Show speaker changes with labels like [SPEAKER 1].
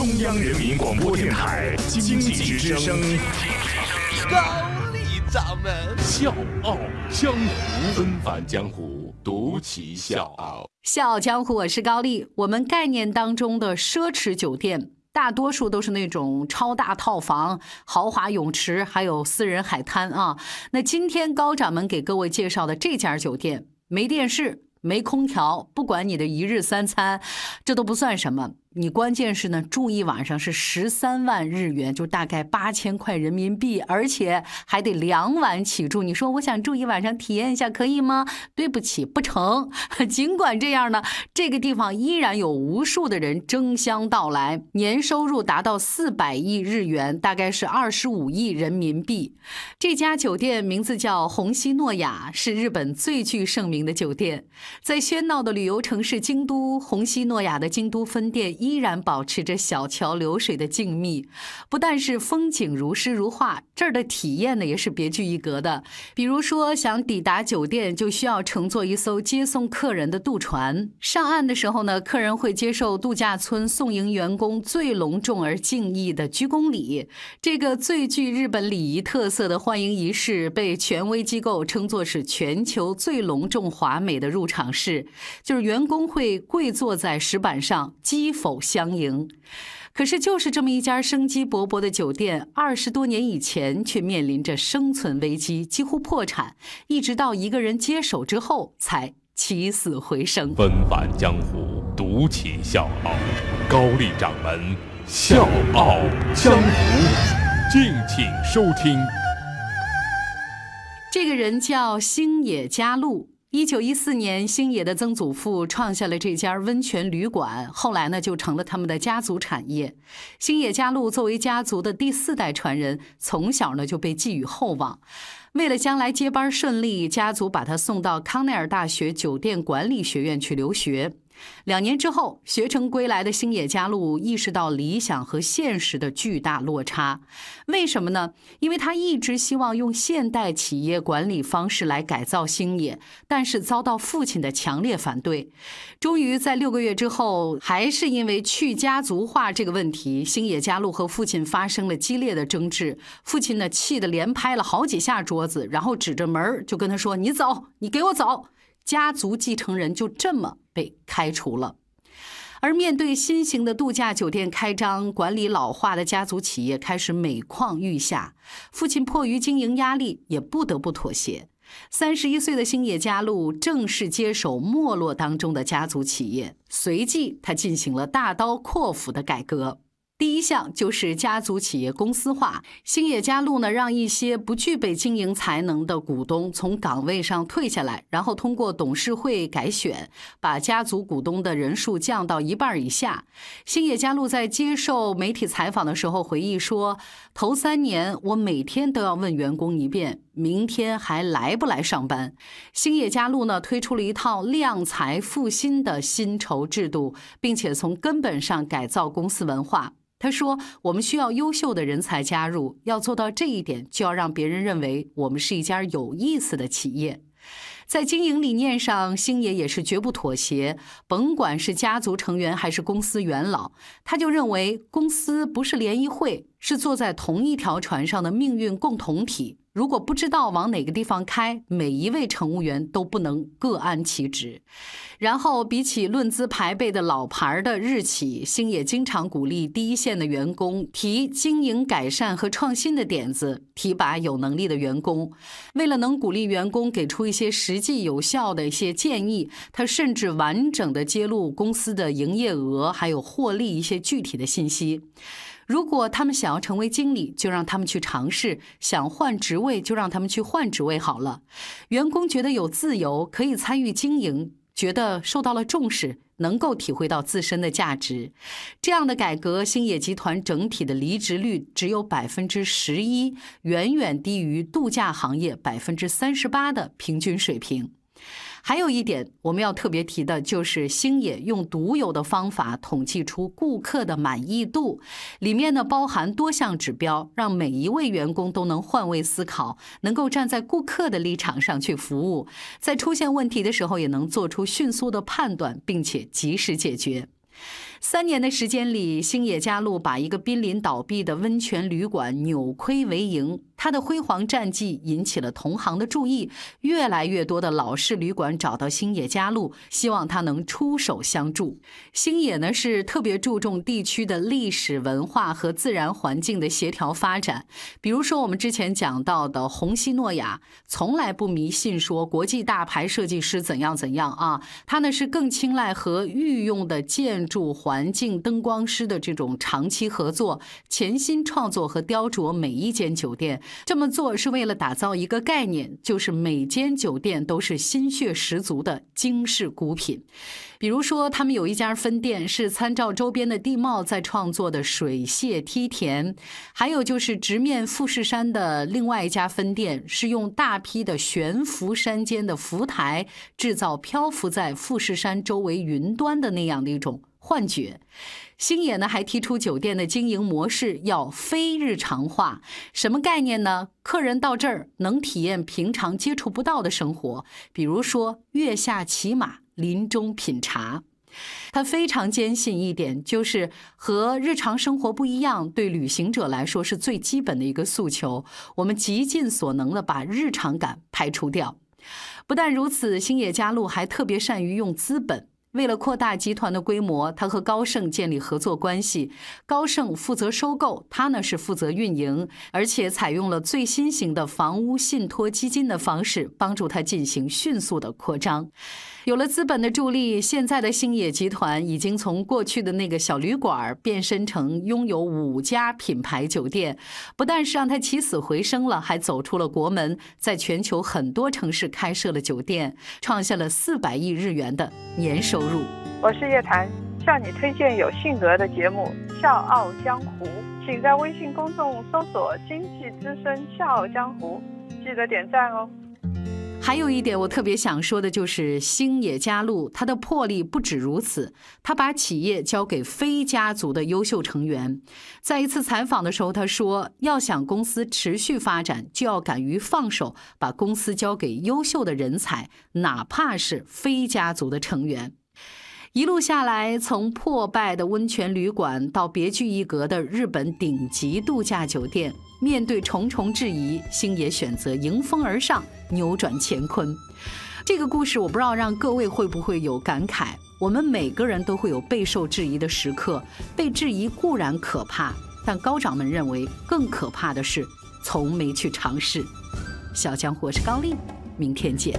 [SPEAKER 1] 中央人民广播电台经济之声，
[SPEAKER 2] 高丽掌门
[SPEAKER 1] 笑傲江湖，纷繁江湖，独骑笑傲。
[SPEAKER 3] 笑傲江湖，我是高丽。我们概念当中的奢侈酒店，大多数都是那种超大套房、豪华泳池，还有私人海滩啊。那今天高掌门给各位介绍的这家酒店，没电视。没空调，不管你的一日三餐，这都不算什么。你关键是呢，住一晚上是十三万日元，就大概八千块人民币，而且还得两晚起住。你说我想住一晚上体验一下，可以吗？对不起，不成。尽管这样呢，这个地方依然有无数的人争相到来，年收入达到四百亿日元，大概是二十五亿人民币。这家酒店名字叫虹夕诺雅，是日本最具盛名的酒店，在喧闹的旅游城市京都，虹夕诺雅的京都分店。依然保持着小桥流水的静谧，不但是风景如诗如画，这儿的体验呢也是别具一格的。比如说，想抵达酒店，就需要乘坐一艘接送客人的渡船。上岸的时候呢，客人会接受度假村送迎员工最隆重而敬意的鞠躬礼。这个最具日本礼仪特色的欢迎仪式，被权威机构称作是全球最隆重华美的入场式，就是员工会跪坐在石板上讥讽否。相迎，可是就是这么一家生机勃勃的酒店，二十多年以前却面临着生存危机，几乎破产，一直到一个人接手之后才起死回生。
[SPEAKER 1] 纷繁江湖，独起笑傲，高丽掌门笑傲江湖，敬请收听。
[SPEAKER 3] 这个人叫星野佳路。一九一四年，星野的曾祖父创下了这家温泉旅馆，后来呢就成了他们的家族产业。星野家路作为家族的第四代传人，从小呢就被寄予厚望。为了将来接班顺利，家族把他送到康奈尔大学酒店管理学院去留学。两年之后，学成归来的星野佳路意识到理想和现实的巨大落差。为什么呢？因为他一直希望用现代企业管理方式来改造星野，但是遭到父亲的强烈反对。终于在六个月之后，还是因为去家族化这个问题，星野佳路和父亲发生了激烈的争执。父亲呢，气得连拍了好几下桌子，然后指着门就跟他说：“你走，你给我走。”家族继承人就这么被开除了，而面对新型的度假酒店开张，管理老化的家族企业开始每况愈下。父亲迫于经营压力，也不得不妥协。三十一岁的星野加路正式接手没落当中的家族企业，随即他进行了大刀阔斧的改革。第一项就是家族企业公司化。星野家路呢，让一些不具备经营才能的股东从岗位上退下来，然后通过董事会改选，把家族股东的人数降到一半以下。星野家路在接受媒体采访的时候回忆说：“头三年，我每天都要问员工一遍，明天还来不来上班。”星野家路呢，推出了一套量才复薪的薪酬制度，并且从根本上改造公司文化。他说：“我们需要优秀的人才加入，要做到这一点，就要让别人认为我们是一家有意思的企业。在经营理念上，星爷也是绝不妥协。甭管是家族成员还是公司元老，他就认为公司不是联谊会，是坐在同一条船上的命运共同体。”如果不知道往哪个地方开，每一位乘务员都不能各安其职。然后，比起论资排辈的老牌的日企，星野经常鼓励第一线的员工提经营改善和创新的点子，提拔有能力的员工。为了能鼓励员工给出一些实际有效的一些建议，他甚至完整的揭露公司的营业额还有获利一些具体的信息。如果他们想要成为经理，就让他们去尝试；想换职位，就让他们去换职位好了。员工觉得有自由，可以参与经营，觉得受到了重视，能够体会到自身的价值。这样的改革，星野集团整体的离职率只有百分之十一，远远低于度假行业百分之三十八的平均水平。还有一点我们要特别提的，就是星野用独有的方法统计出顾客的满意度，里面呢包含多项指标，让每一位员工都能换位思考，能够站在顾客的立场上去服务，在出现问题的时候也能做出迅速的判断，并且及时解决。三年的时间里，星野家路把一个濒临倒闭的温泉旅馆扭亏为盈。他的辉煌战绩引起了同行的注意，越来越多的老式旅馆找到星野嘉路，希望他能出手相助。星野呢是特别注重地区的历史文化和自然环境的协调发展。比如说我们之前讲到的红西诺亚，从来不迷信说国际大牌设计师怎样怎样啊，他呢是更青睐和御用的建筑环境灯光师的这种长期合作，潜心创作和雕琢每一间酒店。这么做是为了打造一个概念，就是每间酒店都是心血十足的经世孤品。比如说，他们有一家分店是参照周边的地貌在创作的水榭梯田，还有就是直面富士山的另外一家分店是用大批的悬浮山间的浮台制造漂浮在富士山周围云端的那样的一种幻觉。星野呢还提出酒店的经营模式要非日常化，什么概念呢？客人到这儿能体验平常接触不到的生活，比如说月下骑马、林中品茶。他非常坚信一点，就是和日常生活不一样，对旅行者来说是最基本的一个诉求。我们极尽所能的把日常感排除掉。不但如此，星野嘉路还特别善于用资本。为了扩大集团的规模，他和高盛建立合作关系。高盛负责收购，他呢是负责运营，而且采用了最新型的房屋信托基金的方式，帮助他进行迅速的扩张。有了资本的助力，现在的星野集团已经从过去的那个小旅馆变身成拥有五家品牌酒店，不但是让他起死回生了，还走出了国门，在全球很多城市开设了酒店，创下了四百亿日元的年收入。
[SPEAKER 4] 我是叶檀，向你推荐有性格的节目《笑傲江湖》，请在微信公众搜索“经济之声笑傲江湖”，记得点赞哦。
[SPEAKER 3] 还有一点我特别想说的就是星野加路，他的魄力不止如此，他把企业交给非家族的优秀成员。在一次采访的时候，他说：“要想公司持续发展，就要敢于放手，把公司交给优秀的人才，哪怕是非家族的成员。”一路下来，从破败的温泉旅馆到别具一格的日本顶级度假酒店，面对重重质疑，星野选择迎风而上，扭转乾坤。这个故事，我不知道让各位会不会有感慨。我们每个人都会有备受质疑的时刻，被质疑固然可怕，但高掌门认为更可怕的是从没去尝试。小江湖是高丽，明天见。